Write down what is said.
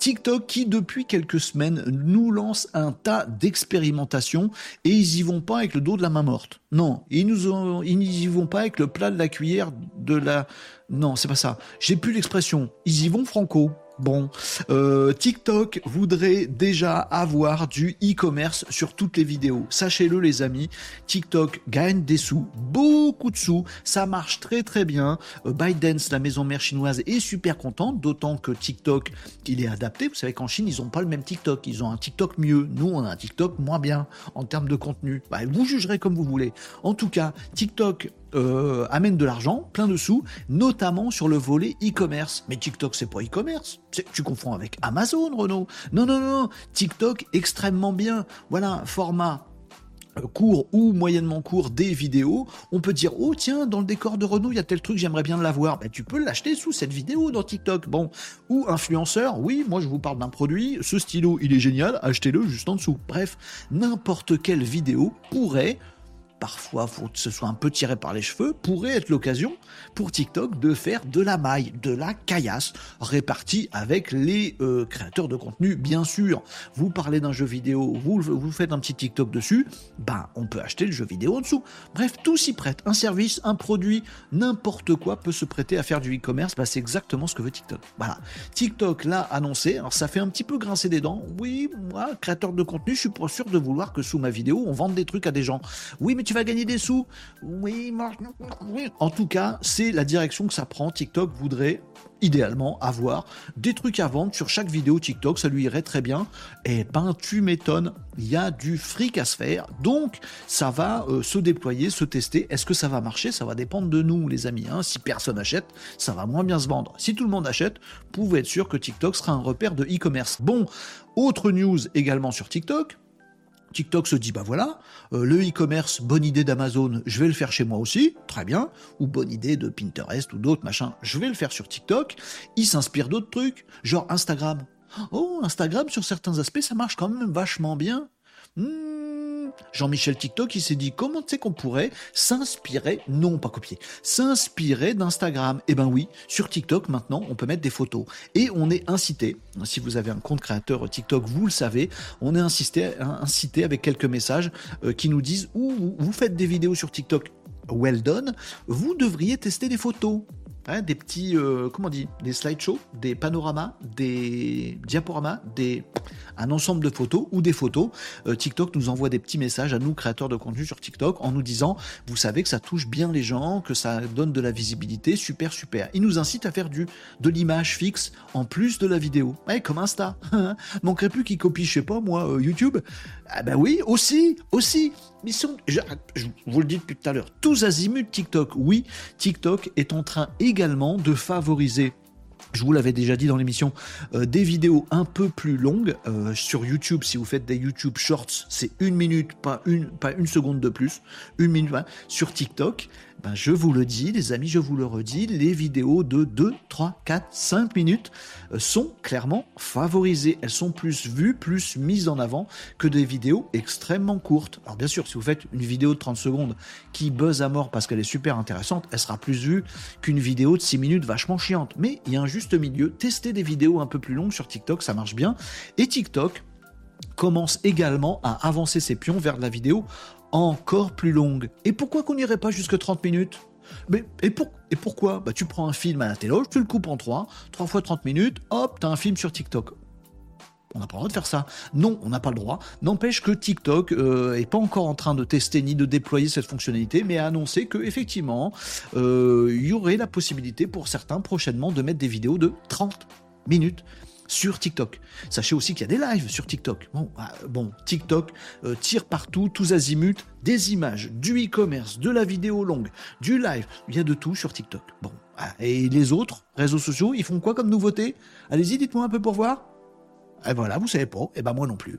TikTok qui depuis quelques semaines nous lance un tas d'expérimentations et ils y vont pas avec le dos de la main morte. Non, ils nous ont, ils n'y vont pas avec le plat de la cuillère de la. Non, c'est pas ça. J'ai plus l'expression. Ils y vont franco. Bon, euh, TikTok voudrait déjà avoir du e-commerce sur toutes les vidéos. Sachez-le les amis, TikTok gagne des sous, beaucoup de sous, ça marche très très bien. Euh, la maison mère chinoise, est super contente, d'autant que TikTok, il est adapté. Vous savez qu'en Chine, ils n'ont pas le même TikTok, ils ont un TikTok mieux. Nous, on a un TikTok moins bien en termes de contenu. Bah, vous jugerez comme vous voulez. En tout cas, TikTok euh, amène de l'argent, plein de sous, notamment sur le volet e-commerce. Mais TikTok, c'est pas e-commerce. Tu confonds avec Amazon, Renault. Non, non, non. TikTok, extrêmement bien. Voilà, format euh, court ou moyennement court des vidéos, on peut dire oh tiens dans le décor de Renault il y a tel truc j'aimerais bien l'avoir, ben, tu peux l'acheter sous cette vidéo dans TikTok. Bon, ou influenceur, oui moi je vous parle d'un produit, ce stylo il est génial, achetez-le juste en dessous. Bref, n'importe quelle vidéo pourrait parfois faut que ce soit un peu tiré par les cheveux, pourrait être l'occasion pour TikTok de faire de la maille, de la caillasse, répartie avec les euh, créateurs de contenu, bien sûr. Vous parlez d'un jeu vidéo, vous, vous faites un petit TikTok dessus, ben on peut acheter le jeu vidéo en dessous. Bref, tout s'y prête. Un service, un produit, n'importe quoi peut se prêter à faire du e-commerce, ben, c'est exactement ce que veut TikTok. Voilà. TikTok l'a annoncé, alors ça fait un petit peu grincer des dents. Oui, moi, créateur de contenu, je suis pas sûr de vouloir que sous ma vidéo, on vende des trucs à des gens. Oui, mais vas gagner des sous. Oui, en tout cas, c'est la direction que ça prend. TikTok voudrait idéalement avoir des trucs à vendre sur chaque vidéo TikTok, ça lui irait très bien. Et ben tu m'étonnes, il y a du fric à se faire, donc ça va euh, se déployer, se tester. Est-ce que ça va marcher? Ça va dépendre de nous, les amis. Hein. Si personne achète, ça va moins bien se vendre. Si tout le monde achète, vous pouvez être sûr que TikTok sera un repère de e-commerce. Bon, autre news également sur TikTok. TikTok se dit, bah voilà, euh, le e-commerce, bonne idée d'Amazon, je vais le faire chez moi aussi, très bien, ou bonne idée de Pinterest ou d'autres machins, je vais le faire sur TikTok. Il s'inspire d'autres trucs, genre Instagram. Oh, Instagram, sur certains aspects, ça marche quand même vachement bien. Hmm, Jean-Michel TikTok, il s'est dit comment tu sais qu'on pourrait s'inspirer, non pas copier, s'inspirer d'Instagram? Eh ben oui, sur TikTok maintenant, on peut mettre des photos et on est incité. Si vous avez un compte créateur TikTok, vous le savez, on est incité, avec quelques messages euh, qui nous disent ou vous faites des vidéos sur TikTok? Well done, vous devriez tester des photos. Hein, des petits, euh, comment on dit, des slideshows, des panoramas, des diaporamas, des, un ensemble de photos ou des photos. Euh, TikTok nous envoie des petits messages à nous, créateurs de contenu sur TikTok, en nous disant, vous savez que ça touche bien les gens, que ça donne de la visibilité, super, super. Il nous incite à faire du, de l'image fixe en plus de la vidéo. Comme Insta. Manquerait plus qu'il copie, je sais pas, moi, euh, YouTube. Ah ben oui, aussi, aussi. Mais sont, je, vous le dis depuis tout à l'heure, tous azimuts TikTok. Oui, TikTok est en train également de favoriser je vous l'avais déjà dit dans l'émission, euh, des vidéos un peu plus longues euh, sur YouTube. Si vous faites des YouTube Shorts, c'est une minute, pas une, pas une seconde de plus, une minute. Sur TikTok, ben, je vous le dis, les amis, je vous le redis, les vidéos de 2, 3, 4, 5 minutes euh, sont clairement favorisées. Elles sont plus vues, plus mises en avant que des vidéos extrêmement courtes. Alors bien sûr, si vous faites une vidéo de 30 secondes qui buzz à mort parce qu'elle est super intéressante, elle sera plus vue qu'une vidéo de 6 minutes vachement chiante. Mais il y a un juste milieu. Testez des vidéos un peu plus longues sur TikTok, ça marche bien. Et TikTok, commence également à avancer ses pions vers la vidéo encore plus longue. Et pourquoi qu'on n'irait pas jusque 30 minutes? Mais, et, pour, et pourquoi? Bah, Tu prends un film à la télé, tu le coupes en 3, 3 fois 30 minutes, hop, t'as un film sur TikTok. On n'a pas le droit de faire ça. Non, on n'a pas le droit. N'empêche que TikTok euh, est pas encore en train de tester ni de déployer cette fonctionnalité, mais a annoncé que effectivement, euh, il y aurait la possibilité pour certains prochainement de mettre des vidéos de 30 minutes sur TikTok. Sachez aussi qu'il y a des lives sur TikTok. Bon, ah, bon TikTok euh, tire partout, tous azimuts, des images, du e-commerce, de la vidéo longue, du live. Il y a de tout sur TikTok. Bon, ah, et les autres réseaux sociaux, ils font quoi comme nouveauté? Allez-y, dites-moi un peu pour voir. Et voilà, vous savez pas. Et ben moi non plus.